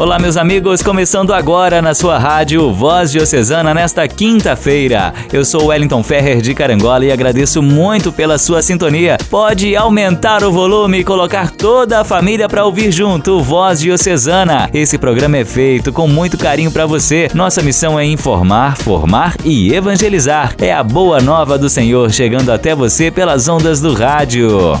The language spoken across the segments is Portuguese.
Olá, meus amigos, começando agora na sua rádio Voz Diocesana nesta quinta-feira. Eu sou Wellington Ferrer de Carangola e agradeço muito pela sua sintonia. Pode aumentar o volume e colocar toda a família para ouvir junto Voz Diocesana. Esse programa é feito com muito carinho para você. Nossa missão é informar, formar e evangelizar. É a boa nova do Senhor chegando até você pelas ondas do rádio.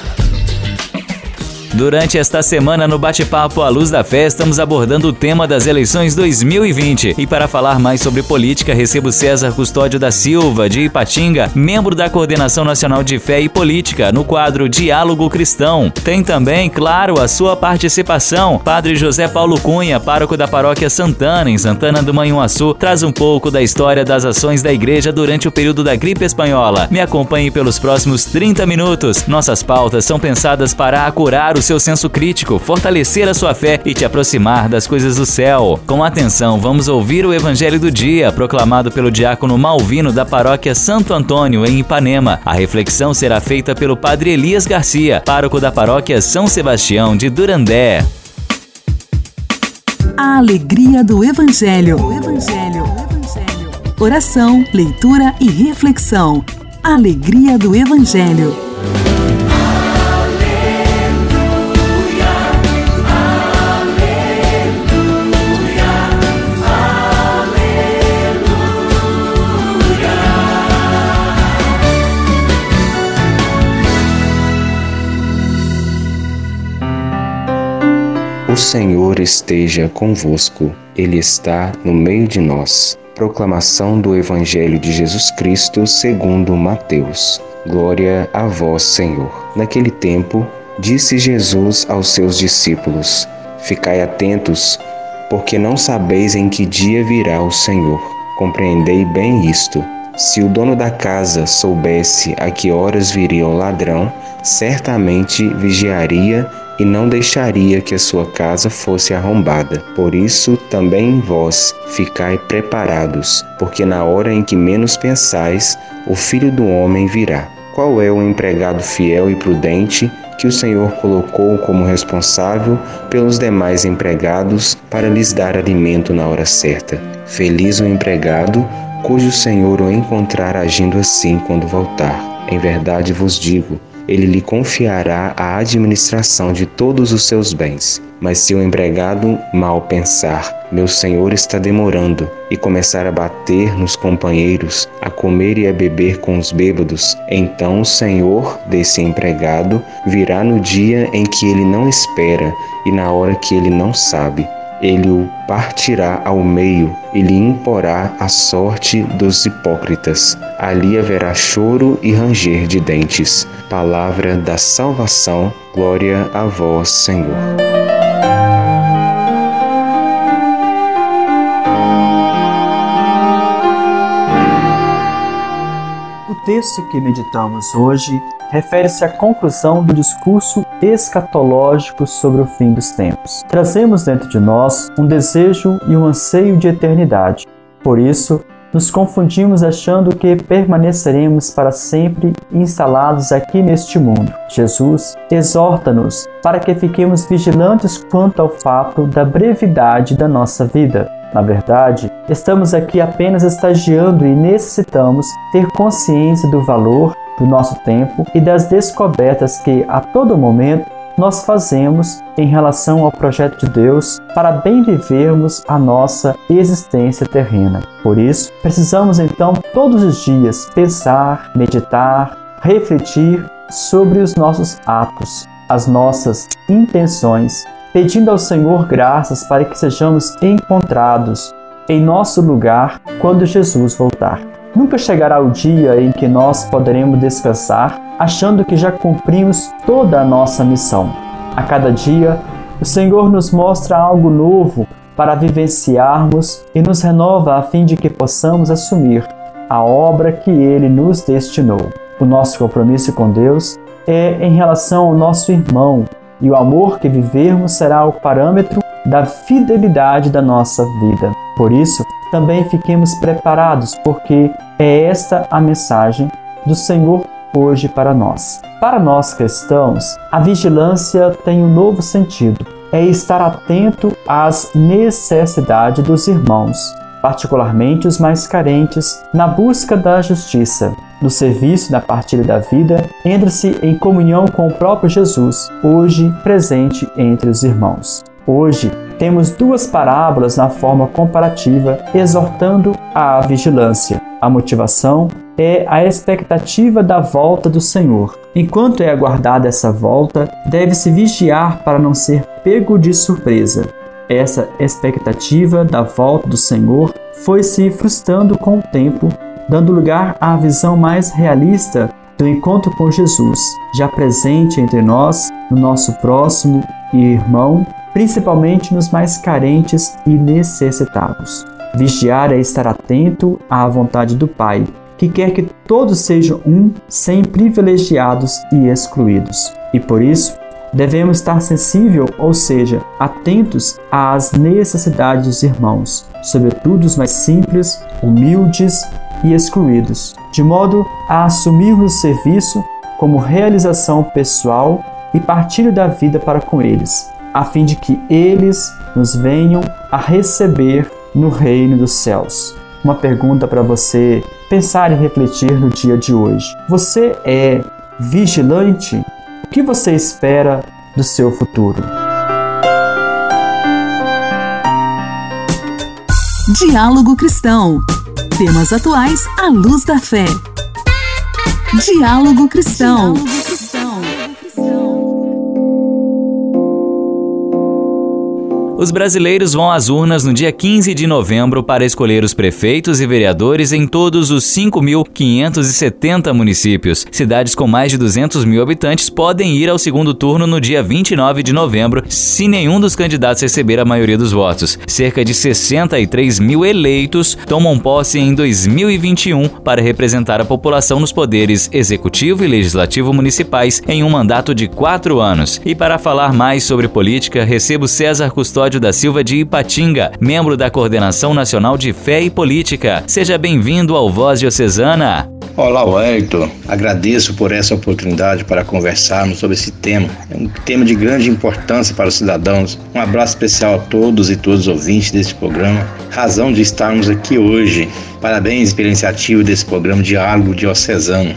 Durante esta semana no Bate-Papo à Luz da Fé, estamos abordando o tema das eleições 2020. E para falar mais sobre política, recebo César Custódio da Silva, de Ipatinga, membro da Coordenação Nacional de Fé e Política, no quadro Diálogo Cristão. Tem também, claro, a sua participação. Padre José Paulo Cunha, pároco da Paróquia Santana, em Santana do Manhuaçu, traz um pouco da história das ações da igreja durante o período da gripe espanhola. Me acompanhe pelos próximos 30 minutos. Nossas pautas são pensadas para acurar o o seu senso crítico, fortalecer a sua fé e te aproximar das coisas do céu. Com atenção, vamos ouvir o Evangelho do Dia, proclamado pelo diácono Malvino da paróquia Santo Antônio, em Ipanema. A reflexão será feita pelo padre Elias Garcia, pároco da paróquia São Sebastião de Durandé. A alegria do Evangelho. O Evangelho. Evangelho. Oração, leitura e reflexão. Alegria do Evangelho. O Senhor esteja convosco, Ele está no meio de nós. Proclamação do Evangelho de Jesus Cristo segundo Mateus. Glória a vós, Senhor. Naquele tempo, disse Jesus aos seus discípulos: Ficai atentos, porque não sabeis em que dia virá o Senhor. Compreendei bem isto. Se o dono da casa soubesse a que horas viria o ladrão, certamente vigiaria e não deixaria que a sua casa fosse arrombada. Por isso também vós ficai preparados, porque na hora em que menos pensais, o Filho do Homem virá. Qual é o empregado fiel e prudente que o Senhor colocou como responsável pelos demais empregados para lhes dar alimento na hora certa? Feliz o empregado cujo Senhor o encontrar agindo assim quando voltar. Em verdade vos digo, ele lhe confiará a administração de todos os seus bens. Mas se o empregado mal pensar, meu senhor está demorando, e começar a bater nos companheiros, a comer e a beber com os bêbados, então o senhor desse empregado virá no dia em que ele não espera e na hora que ele não sabe ele o partirá ao meio e lhe imporá a sorte dos hipócritas. Ali haverá choro e ranger de dentes. Palavra da salvação, glória a vós, Senhor. O texto que meditamos hoje refere-se à conclusão do discurso escatológico sobre o fim dos tempos. Trazemos dentro de nós um desejo e um anseio de eternidade. Por isso, nos confundimos achando que permaneceremos para sempre instalados aqui neste mundo. Jesus exorta-nos para que fiquemos vigilantes quanto ao fato da brevidade da nossa vida. Na verdade, estamos aqui apenas estagiando e necessitamos ter consciência do valor do nosso tempo e das descobertas que a todo momento nós fazemos em relação ao projeto de Deus para bem vivermos a nossa existência terrena. Por isso, precisamos então todos os dias pensar, meditar, refletir sobre os nossos atos, as nossas intenções, pedindo ao Senhor graças para que sejamos encontrados em nosso lugar quando Jesus voltar. Nunca chegará o dia em que nós poderemos descansar achando que já cumprimos toda a nossa missão. A cada dia, o Senhor nos mostra algo novo para vivenciarmos e nos renova a fim de que possamos assumir a obra que Ele nos destinou. O nosso compromisso com Deus é em relação ao nosso irmão, e o amor que vivermos será o parâmetro da fidelidade da nossa vida. Por isso, também fiquemos preparados, porque é esta a mensagem do Senhor hoje para nós. Para nós cristãos, a vigilância tem um novo sentido. É estar atento às necessidades dos irmãos, particularmente os mais carentes, na busca da justiça. No serviço na partilha da vida, entra-se em comunhão com o próprio Jesus, hoje presente entre os irmãos. Hoje, temos duas parábolas na forma comparativa, exortando à vigilância. A motivação é a expectativa da volta do Senhor. Enquanto é aguardada essa volta, deve-se vigiar para não ser pego de surpresa. Essa expectativa da volta do Senhor foi se frustrando com o tempo, dando lugar à visão mais realista do encontro com Jesus, já presente entre nós, no nosso próximo e irmão, principalmente nos mais carentes e necessitados. Vigiar é estar atento à vontade do Pai, que quer que todos sejam um, sem privilegiados e excluídos. E por isso, devemos estar sensível, ou seja, atentos às necessidades dos irmãos, sobretudo os mais simples, humildes e excluídos, de modo a assumirmos o serviço como realização pessoal e partilho da vida para com eles, a fim de que eles nos venham a receber no reino dos céus. Uma pergunta para você pensar e refletir no dia de hoje. Você é vigilante? O que você espera do seu futuro? Diálogo Cristão. Temas atuais à luz da fé. Diálogo Cristão. Diálogo Cristão. Os brasileiros vão às urnas no dia 15 de novembro para escolher os prefeitos e vereadores em todos os 5.570 municípios. Cidades com mais de 200 mil habitantes podem ir ao segundo turno no dia 29 de novembro, se nenhum dos candidatos receber a maioria dos votos. Cerca de 63 mil eleitos tomam posse em 2021 para representar a população nos poderes executivo e legislativo municipais em um mandato de quatro anos. E para falar mais sobre política, recebo César Custódio Cláudio da Silva de Ipatinga, membro da Coordenação Nacional de Fé e Política. Seja bem-vindo ao Voz Diocesana. Olá, Wellington. Agradeço por essa oportunidade para conversarmos sobre esse tema. É um tema de grande importância para os cidadãos. Um abraço especial a todos e todos os ouvintes deste programa. Razão de estarmos aqui hoje. Parabéns pela iniciativa desse programa Diálogo Diocesano.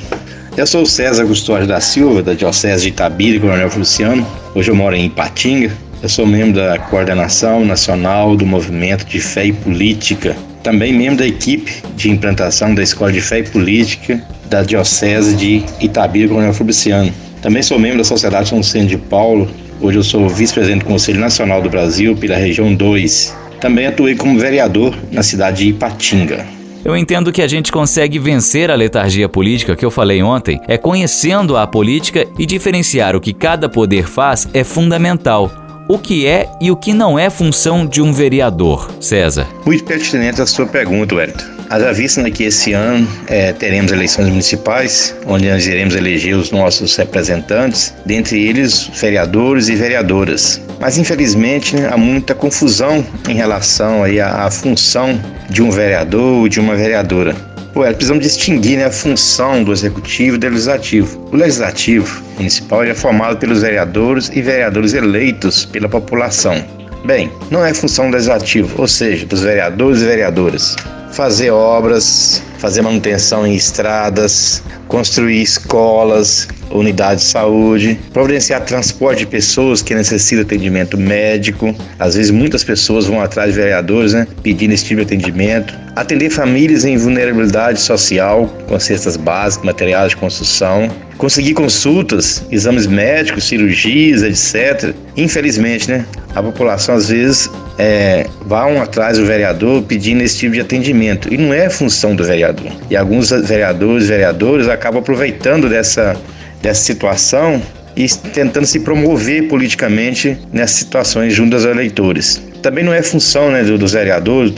Eu sou César Custódio da Silva, da Diocese de Itabira, Coronel Feliciano. Hoje eu moro em Ipatinga, eu sou membro da coordenação nacional do Movimento de Fé e Política, também membro da equipe de implantação da Escola de Fé e Política da Diocese de Itabira, Coronel Fabriciano. Também sou membro da Sociedade São Vicente de Paulo. Hoje eu sou vice-presidente do Conselho Nacional do Brasil pela região 2. Também atuei como vereador na cidade de Ipatinga. Eu entendo que a gente consegue vencer a letargia política que eu falei ontem é conhecendo a política e diferenciar o que cada poder faz é fundamental o que é e o que não é função de um vereador, César? Muito pertinente a sua pergunta, Wellington. Haja vista né, que esse ano é, teremos eleições municipais, onde nós iremos eleger os nossos representantes, dentre eles vereadores e vereadoras. Mas infelizmente né, há muita confusão em relação aí à, à função de um vereador ou de uma vereadora. Ué, precisamos distinguir né, a função do executivo e do legislativo. O legislativo municipal é formado pelos vereadores e vereadores eleitos pela população. Bem, não é função do legislativo, ou seja, dos vereadores e vereadoras, fazer obras, fazer manutenção em estradas, construir escolas, unidades de saúde, providenciar transporte de pessoas que necessitam de atendimento médico. Às vezes muitas pessoas vão atrás de vereadores, né, pedindo esse tipo de atendimento. Atender famílias em vulnerabilidade social, com cestas básicas, materiais de construção. Conseguir consultas, exames médicos, cirurgias, etc. Infelizmente, né, a população às vezes é, vão atrás do vereador pedindo esse tipo de atendimento e não é função do vereador. E alguns vereadores, vereadoras acabam aproveitando dessa dessa situação e tentando se promover politicamente nessas situações junto aos eleitores. Também não é função né, dos vereadores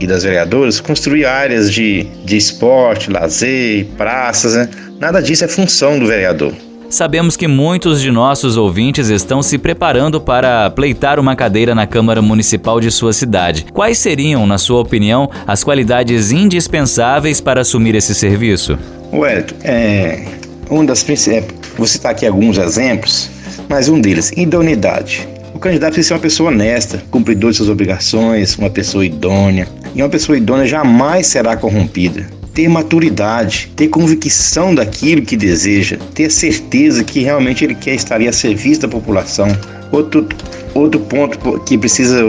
e das vereadoras construir áreas de, de esporte, lazer, praças, né? nada disso é função do vereador. Sabemos que muitos de nossos ouvintes estão se preparando para pleitar uma cadeira na Câmara Municipal de sua cidade. Quais seriam, na sua opinião, as qualidades indispensáveis para assumir esse serviço? Wellington, é, um das principais. É, vou citar aqui alguns exemplos, mas um deles, idoneidade. O candidato precisa ser uma pessoa honesta, cumpridor de suas obrigações, uma pessoa idônea. E uma pessoa idônea jamais será corrompida. Ter maturidade, ter convicção daquilo que deseja, ter certeza que realmente ele quer estar a serviço da população. Outro, outro ponto que precisa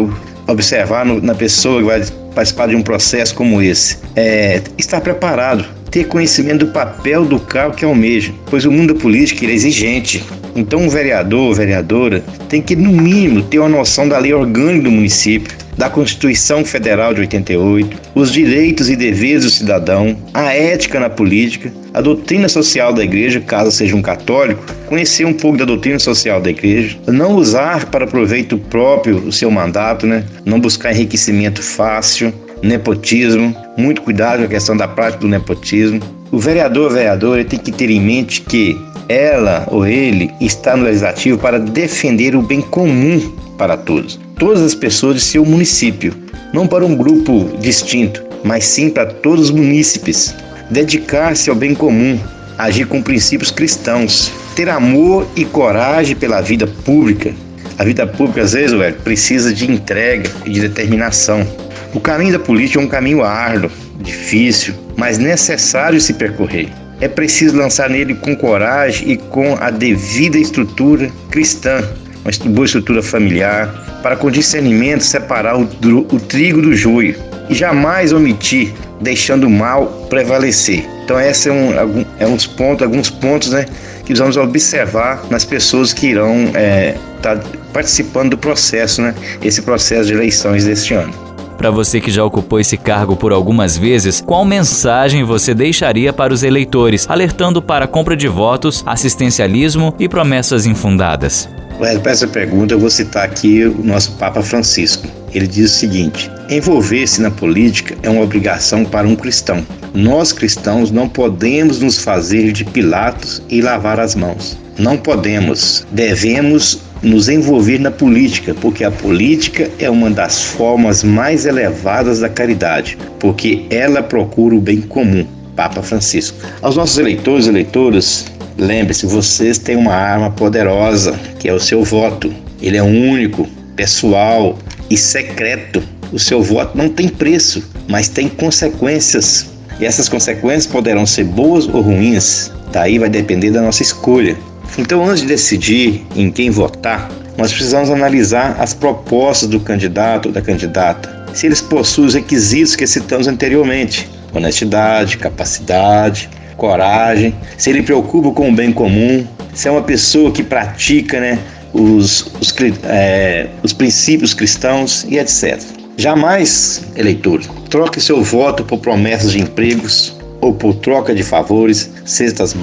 observar no, na pessoa que vai participar de um processo como esse é estar preparado ter conhecimento do papel do cargo que almeja, pois o mundo da política é exigente. Então, um vereador ou vereadora tem que, no mínimo, ter uma noção da lei orgânica do município, da Constituição Federal de 88, os direitos e deveres do cidadão, a ética na política, a doutrina social da igreja, caso seja um católico, conhecer um pouco da doutrina social da igreja, não usar para proveito próprio o seu mandato, né? não buscar enriquecimento fácil, nepotismo, muito cuidado com a questão da prática do nepotismo. O vereador ou vereadora tem que ter em mente que ela ou ele está no legislativo para defender o bem comum para todos, todas as pessoas de seu município, não para um grupo distinto, mas sim para todos os munícipes. Dedicar-se ao bem comum, agir com princípios cristãos, ter amor e coragem pela vida pública. A vida pública, às vezes, ué, precisa de entrega e de determinação. O caminho da política é um caminho árduo, difícil, mas necessário se percorrer. É preciso lançar nele com coragem e com a devida estrutura cristã, uma boa estrutura familiar, para com discernimento separar o, o trigo do joio e jamais omitir, deixando o mal prevalecer. Então, esses é, um, é uns pontos, alguns pontos né, que vamos observar nas pessoas que irão estar é, tá participando do processo, né, esse processo de eleições deste ano. Para você que já ocupou esse cargo por algumas vezes, qual mensagem você deixaria para os eleitores, alertando para compra de votos, assistencialismo e promessas infundadas? Para essa pergunta, eu vou citar aqui o nosso Papa Francisco. Ele diz o seguinte: envolver-se na política é uma obrigação para um cristão. Nós cristãos não podemos nos fazer de Pilatos e lavar as mãos. Não podemos, devemos nos envolver na política, porque a política é uma das formas mais elevadas da caridade, porque ela procura o bem comum. Papa Francisco. Aos nossos eleitores e eleitoras, lembre-se, vocês têm uma arma poderosa, que é o seu voto. Ele é único, pessoal e secreto. O seu voto não tem preço, mas tem consequências. E essas consequências poderão ser boas ou ruins. Daí vai depender da nossa escolha. Então, antes de decidir em quem votar, nós precisamos analisar as propostas do candidato ou da candidata, se eles possuem os requisitos que citamos anteriormente: honestidade, capacidade, coragem, se ele preocupa com o bem comum, se é uma pessoa que pratica né, os, os, é, os princípios cristãos e etc. Jamais, eleitor, troque seu voto por promessas de empregos ou por troca de favores, cestas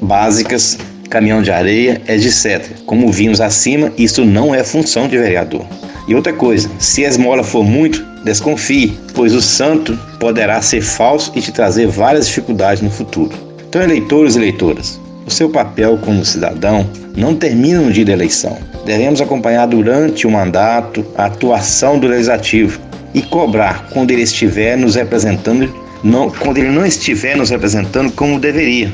básicas caminhão de areia, etc. Como vimos acima, isso não é função de vereador. E outra coisa, se a esmola for muito, desconfie, pois o santo poderá ser falso e te trazer várias dificuldades no futuro. Então, eleitores e eleitoras, o seu papel como cidadão não termina no dia da eleição. Devemos acompanhar durante o mandato a atuação do legislativo e cobrar quando ele estiver nos representando, não, quando ele não estiver nos representando como deveria.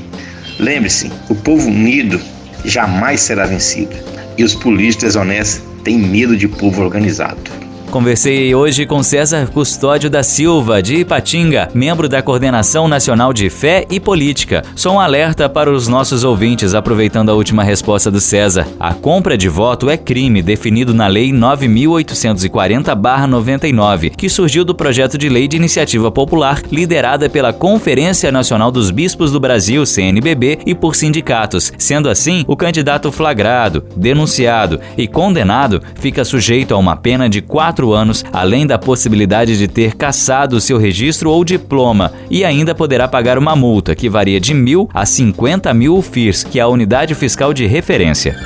Lembre-se, o povo unido jamais será vencido. E os políticos desonestos têm medo de povo organizado. Conversei hoje com César Custódio da Silva, de Ipatinga, membro da Coordenação Nacional de Fé e Política. Só um alerta para os nossos ouvintes, aproveitando a última resposta do César. A compra de voto é crime definido na Lei 9840-99, que surgiu do projeto de lei de iniciativa popular liderada pela Conferência Nacional dos Bispos do Brasil, CNBB, e por sindicatos. Sendo assim, o candidato flagrado, denunciado e condenado fica sujeito a uma pena de quatro quatro anos, além da possibilidade de ter cassado seu registro ou diploma, e ainda poderá pagar uma multa que varia de mil a 50 mil FIRS, que é a unidade fiscal de referência.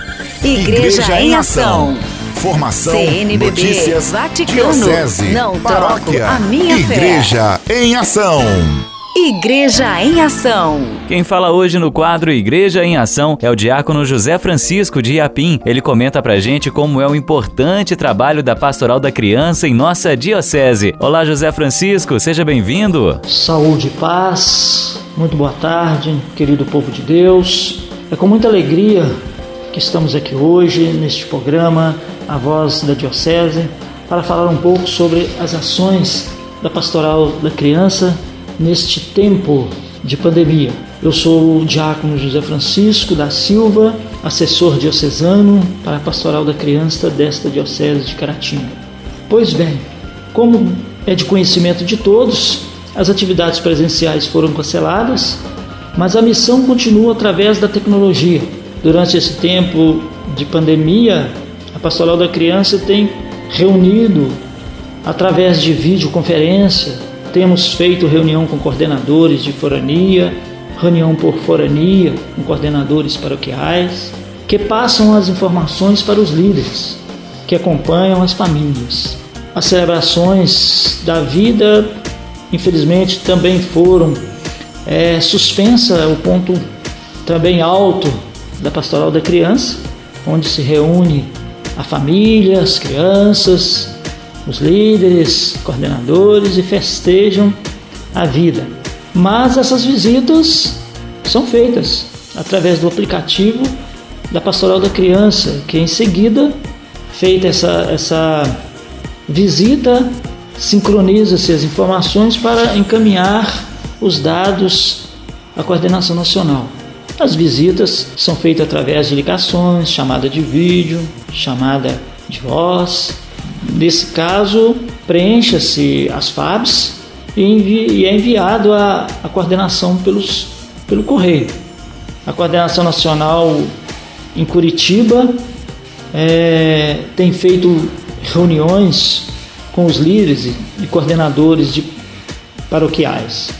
Igreja, Igreja em Ação. Formação, CNBB, notícias, Vaticano, diocese, não paróquia, a minha Igreja fé. em Ação. Igreja em Ação. Quem fala hoje no quadro Igreja em Ação é o diácono José Francisco de Iapim. Ele comenta pra gente como é o importante trabalho da Pastoral da Criança em nossa diocese. Olá, José Francisco, seja bem-vindo. Saúde e paz. Muito boa tarde, querido povo de Deus. É com muita alegria que estamos aqui hoje neste programa A Voz da Diocese para falar um pouco sobre as ações da Pastoral da Criança neste tempo de pandemia. Eu sou o diácono José Francisco da Silva, assessor diocesano para a pastoral da criança desta diocese de Caratinga. Pois bem, como é de conhecimento de todos, as atividades presenciais foram canceladas, mas a missão continua através da tecnologia. Durante esse tempo de pandemia, a pastoral da criança tem reunido através de videoconferência temos feito reunião com coordenadores de forania, reunião por forania com coordenadores paroquiais, que passam as informações para os líderes, que acompanham as famílias. As celebrações da vida, infelizmente, também foram é, suspensa o ponto também alto da pastoral da criança, onde se reúne a família, as crianças, os líderes, coordenadores e festejam a vida. Mas essas visitas são feitas através do aplicativo da Pastoral da Criança, que em seguida, feita essa, essa visita, sincroniza-se as informações para encaminhar os dados à coordenação nacional. As visitas são feitas através de ligações, chamada de vídeo, chamada de voz, Nesse caso, preencha-se as FABs e, é enviado à, coordenação pelos, pelo correio. A coordenação nacional em Curitiba é, tem feito reuniões com os líderes e coordenadores de paroquiais.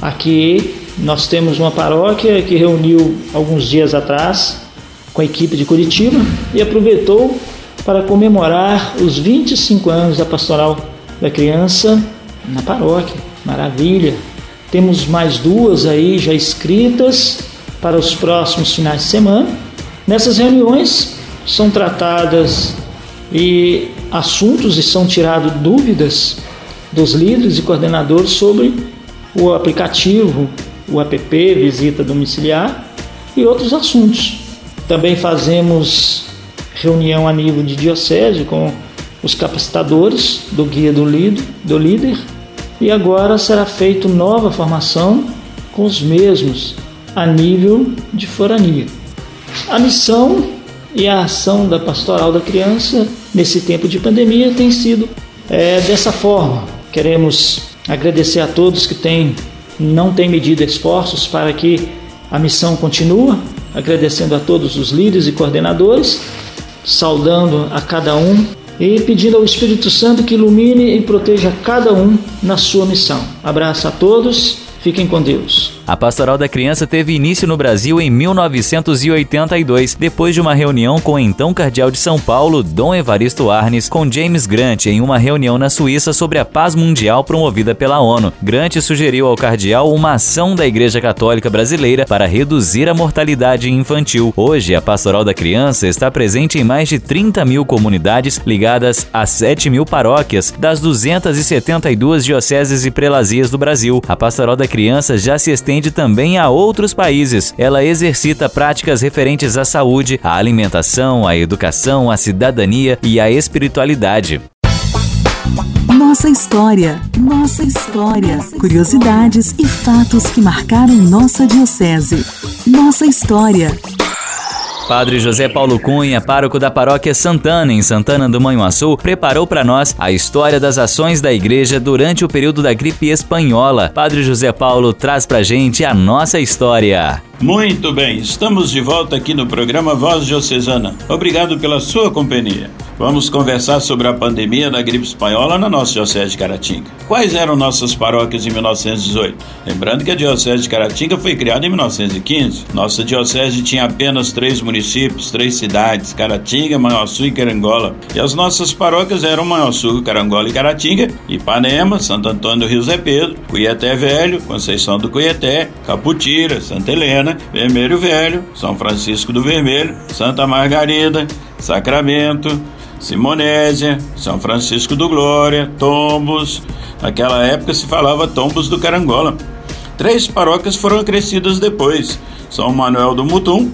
Aqui nós temos uma paróquia que reuniu alguns dias atrás com a equipe de Curitiba e aproveitou para comemorar os 25 anos da Pastoral da Criança na paróquia. Maravilha! Temos mais duas aí já escritas para os próximos finais de semana. Nessas reuniões são tratadas e assuntos e são tiradas dúvidas dos líderes e coordenadores sobre o aplicativo, o app Visita Domiciliar e outros assuntos. Também fazemos reunião a nível de diocese com os capacitadores do guia do, líder, do líder e agora será feita nova formação com os mesmos a nível de forania. A missão e a ação da pastoral da criança nesse tempo de pandemia tem sido é, dessa forma. Queremos agradecer a todos que têm, não têm medido esforços para que a missão continue, agradecendo a todos os líderes e coordenadores saudando a cada um e pedindo ao Espírito Santo que ilumine e proteja cada um na sua missão. Abraço a todos Fiquem com Deus. A Pastoral da Criança teve início no Brasil em 1982, depois de uma reunião com o então cardeal de São Paulo, Dom Evaristo Arnes, com James Grant em uma reunião na Suíça sobre a paz mundial promovida pela ONU. Grant sugeriu ao cardeal uma ação da Igreja Católica Brasileira para reduzir a mortalidade infantil. Hoje, a Pastoral da Criança está presente em mais de 30 mil comunidades ligadas a 7 mil paróquias das 272 dioceses e prelazias do Brasil. A Pastoral da criança já se estende também a outros países. Ela exercita práticas referentes à saúde, à alimentação, à educação, à cidadania e à espiritualidade. Nossa história, nossa história, curiosidades e fatos que marcaram nossa diocese. Nossa história. Padre José Paulo Cunha, pároco da paróquia Santana, em Santana do Manhuaçu, preparou para nós a história das ações da igreja durante o período da gripe espanhola. Padre José Paulo traz pra gente a nossa história. Muito bem, estamos de volta aqui no programa Voz Diocesana. Obrigado pela sua companhia. Vamos conversar sobre a pandemia da gripe espanhola na nossa Diocese de Caratinga. Quais eram nossas paróquias em 1918? Lembrando que a Diocese de Caratinga foi criada em 1915. Nossa Diocese tinha apenas três municípios, três cidades: Caratinga, Manhuaçu e Carangola. E as nossas paróquias eram Manhuaçu, Carangola e Caratinga, Ipanema, Santo Antônio do Rio Zé Pedro, Cuiaté Velho, Conceição do Cuiaté, Caputira, Santa Helena, Vermelho Velho, São Francisco do Vermelho, Santa Margarida, Sacramento, Simonésia, São Francisco do Glória, Tombos. Naquela época se falava Tombos do Carangola. Três paróquias foram acrescidas depois: São Manuel do Mutum,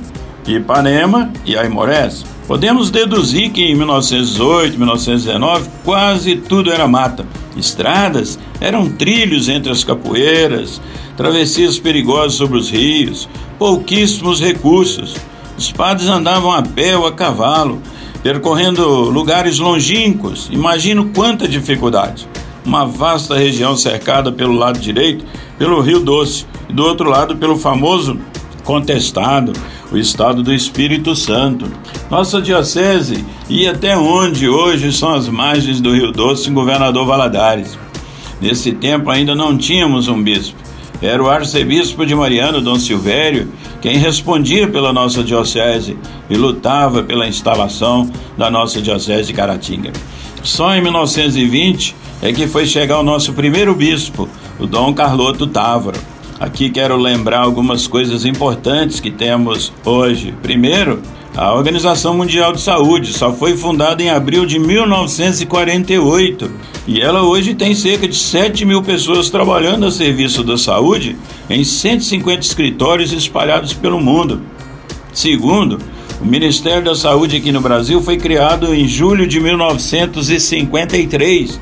Ipanema e Aimorés. Podemos deduzir que em 1918, 1919, quase tudo era mata. Estradas eram trilhos entre as capoeiras, travessias perigosas sobre os rios, pouquíssimos recursos. Os padres andavam a pé ou a cavalo, percorrendo lugares longínquos. Imagino quanta dificuldade. Uma vasta região cercada pelo lado direito pelo Rio Doce e do outro lado pelo famoso contestado, o estado do Espírito Santo. Nossa diocese ia até onde hoje são as margens do Rio Doce Governador Valadares. Nesse tempo ainda não tínhamos um bispo. Era o arcebispo de Mariano, Dom Silvério, quem respondia pela nossa diocese e lutava pela instalação da nossa diocese de Caratinga. Só em 1920 é que foi chegar o nosso primeiro bispo, o Dom Carloto Távora. Aqui quero lembrar algumas coisas importantes que temos hoje. Primeiro, a Organização Mundial de Saúde só foi fundada em abril de 1948 e ela hoje tem cerca de 7 mil pessoas trabalhando a serviço da saúde em 150 escritórios espalhados pelo mundo. Segundo, o Ministério da Saúde aqui no Brasil foi criado em julho de 1953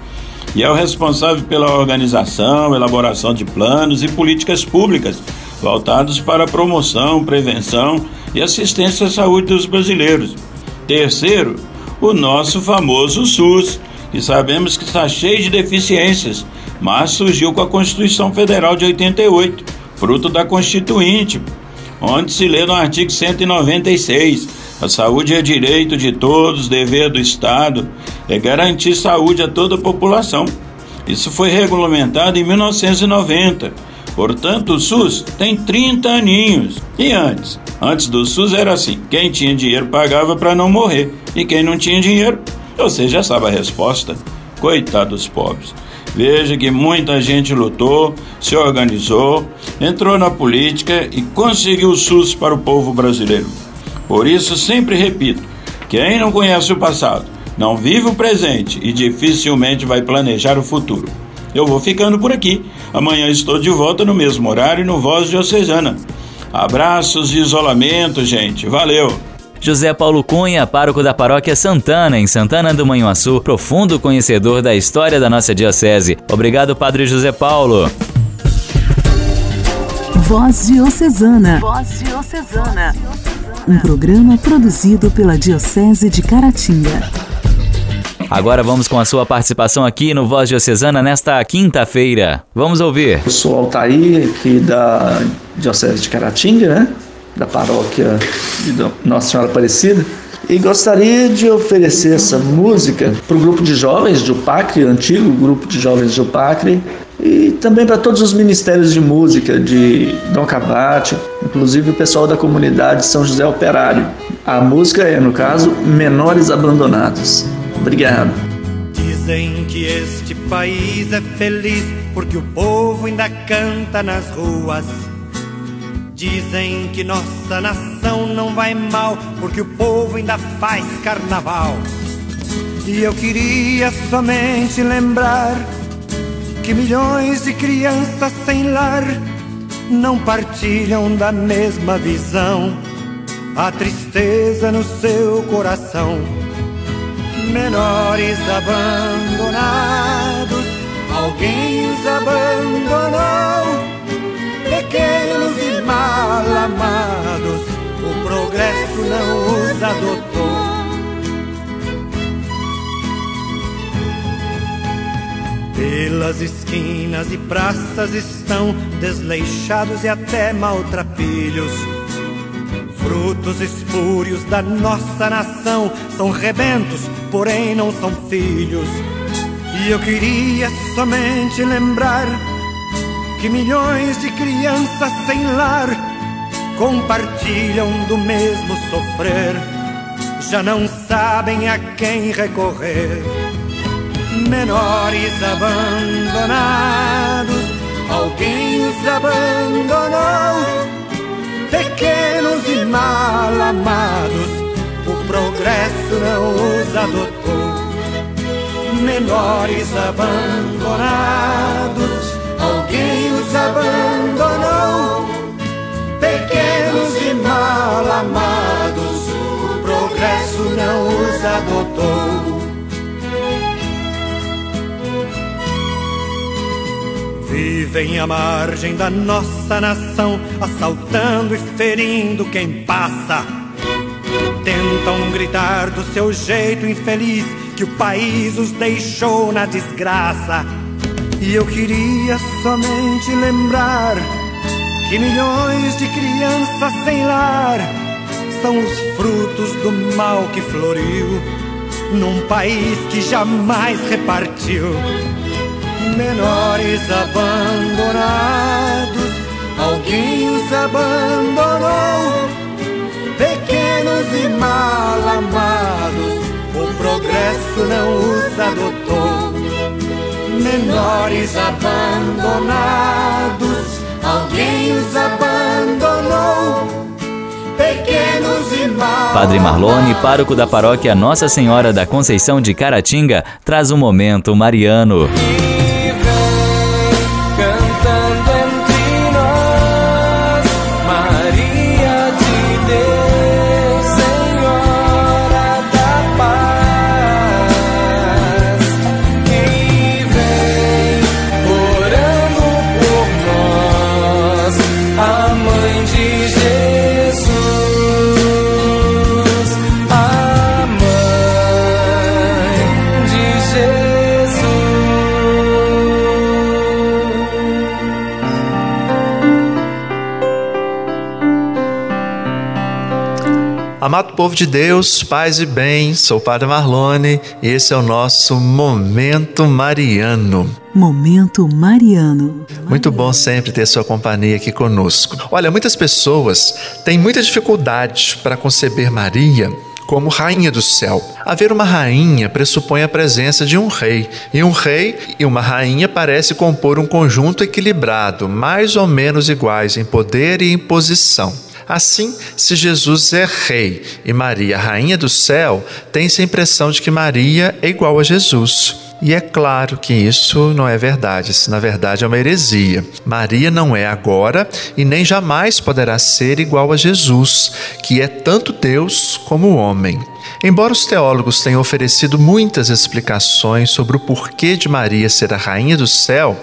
e é o responsável pela organização, elaboração de planos e políticas públicas voltados para a promoção, prevenção e assistência à saúde dos brasileiros. Terceiro, o nosso famoso SUS, que sabemos que está cheio de deficiências, mas surgiu com a Constituição Federal de 88, fruto da Constituinte, onde se lê no artigo 196: a saúde é direito de todos, dever do Estado é garantir saúde a toda a população. Isso foi regulamentado em 1990 Portanto, o SUS tem 30 aninhos. E antes? Antes do SUS era assim: quem tinha dinheiro pagava para não morrer, e quem não tinha dinheiro, você já sabe a resposta. Coitado dos pobres. Veja que muita gente lutou, se organizou, entrou na política e conseguiu o SUS para o povo brasileiro. Por isso, sempre repito: quem não conhece o passado, não vive o presente e dificilmente vai planejar o futuro. Eu vou ficando por aqui. Amanhã estou de volta no mesmo horário no Voz Diocesana. Abraços de isolamento, gente. Valeu! José Paulo Cunha, pároco da paróquia Santana, em Santana do Manhuaçu, profundo conhecedor da história da nossa diocese. Obrigado, Padre José Paulo. Voz Diocesana. Voz Diocesana. Um programa produzido pela Diocese de Caratinga. Agora vamos com a sua participação aqui no Voz Diocesana nesta quinta-feira. Vamos ouvir. Eu sou Altair, aqui da Diocese de Caratinga, né? Da paróquia de Nossa Senhora Aparecida. E gostaria de oferecer essa música para o grupo de jovens de Upacre, antigo grupo de jovens de Upacre, e também para todos os ministérios de música de Dom Cabate, inclusive o pessoal da comunidade São José Operário. A música é, no caso, Menores Abandonados. Obrigado. Dizem que este país é feliz porque o povo ainda canta nas ruas. Dizem que nossa nação não vai mal porque o povo ainda faz carnaval. E eu queria somente lembrar que milhões de crianças sem lar não partilham da mesma visão. A tristeza no seu coração menores abandonados, alguém os abandonou. Pequenos e mal amados, o progresso não os adotou. Pelas esquinas e praças estão desleixados e até maltrapilhos frutos espúrios da nossa nação são rebentos, porém não são filhos. E eu queria somente lembrar que milhões de crianças sem lar compartilham do mesmo sofrer, já não sabem a quem recorrer. Menores abandonados, alguém os abandonou pequenos e mal amados, o progresso não os adotou. Menores abandonados, alguém os abandonou. Pequenos e mal amados, o progresso não os adotou. Vivem à margem da nossa nação, assaltando e ferindo quem passa. Tentam gritar do seu jeito infeliz que o país os deixou na desgraça. E eu queria somente lembrar que milhões de crianças sem lar são os frutos do mal que floriu num país que jamais repartiu menores abandonados, alguém os abandonou. Pequenos e mal amados, o progresso não os adotou. Menores abandonados, alguém os abandonou. Pequenos e mal Padre Marlone, pároco da paróquia Nossa Senhora da Conceição de Caratinga, traz um momento mariano. Povo de Deus, paz e bem, sou o Padre Marlone e esse é o nosso Momento Mariano. Momento Mariano. Muito bom sempre ter sua companhia aqui conosco. Olha, muitas pessoas têm muita dificuldade para conceber Maria como rainha do céu. Haver uma rainha pressupõe a presença de um rei, e um rei e uma rainha parece compor um conjunto equilibrado, mais ou menos iguais em poder e em posição. Assim, se Jesus é rei e Maria rainha do céu, tem-se a impressão de que Maria é igual a Jesus. E é claro que isso não é verdade, isso na verdade é uma heresia. Maria não é agora e nem jamais poderá ser igual a Jesus, que é tanto Deus como homem. Embora os teólogos tenham oferecido muitas explicações sobre o porquê de Maria ser a rainha do céu,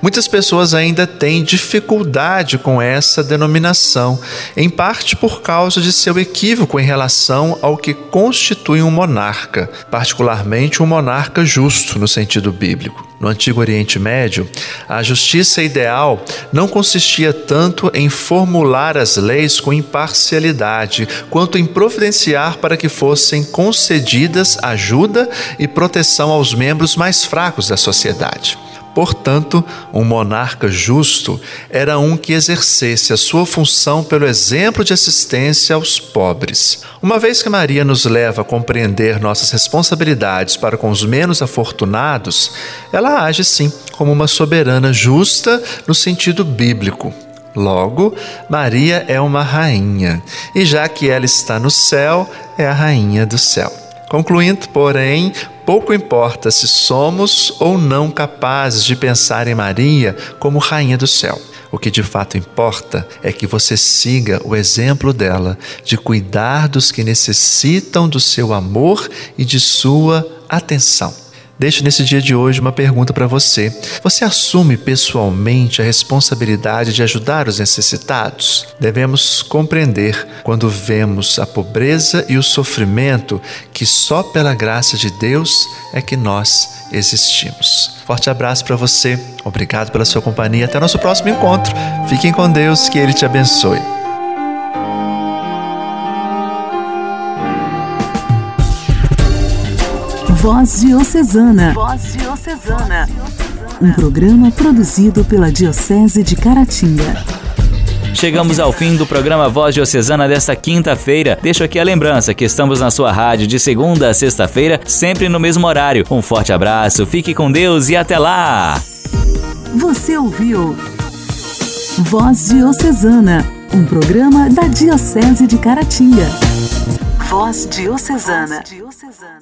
muitas pessoas ainda têm dificuldade com essa denominação, em parte por causa de seu equívoco em relação ao que constitui um monarca, particularmente um monarca justo no sentido bíblico. No Antigo Oriente Médio, a justiça ideal não consistia tanto em formular as leis com imparcialidade, quanto em providenciar para que fossem concedidas ajuda e proteção aos membros mais fracos da sociedade. Portanto, um monarca justo era um que exercesse a sua função pelo exemplo de assistência aos pobres. Uma vez que Maria nos leva a compreender nossas responsabilidades para com os menos afortunados, ela age sim como uma soberana justa no sentido bíblico. Logo, Maria é uma rainha, e já que ela está no céu, é a rainha do céu. Concluindo, porém, pouco importa se somos ou não capazes de pensar em Maria como Rainha do céu. O que de fato importa é que você siga o exemplo dela de cuidar dos que necessitam do seu amor e de sua atenção. Deixo nesse dia de hoje uma pergunta para você. Você assume pessoalmente a responsabilidade de ajudar os necessitados? Devemos compreender quando vemos a pobreza e o sofrimento que só pela graça de Deus é que nós existimos. Forte abraço para você. Obrigado pela sua companhia. Até nosso próximo encontro. Fiquem com Deus, que Ele te abençoe. Voz Diocesana. Voz Diocesana. Um programa produzido pela Diocese de Caratinga. Chegamos ao fim do programa Voz Diocesana desta quinta-feira. Deixo aqui a lembrança que estamos na sua rádio de segunda a sexta-feira, sempre no mesmo horário. Um forte abraço, fique com Deus e até lá! Você ouviu Voz Diocesana, um programa da Diocese de Caratinga. Voz Diocesana. Voz diocesana.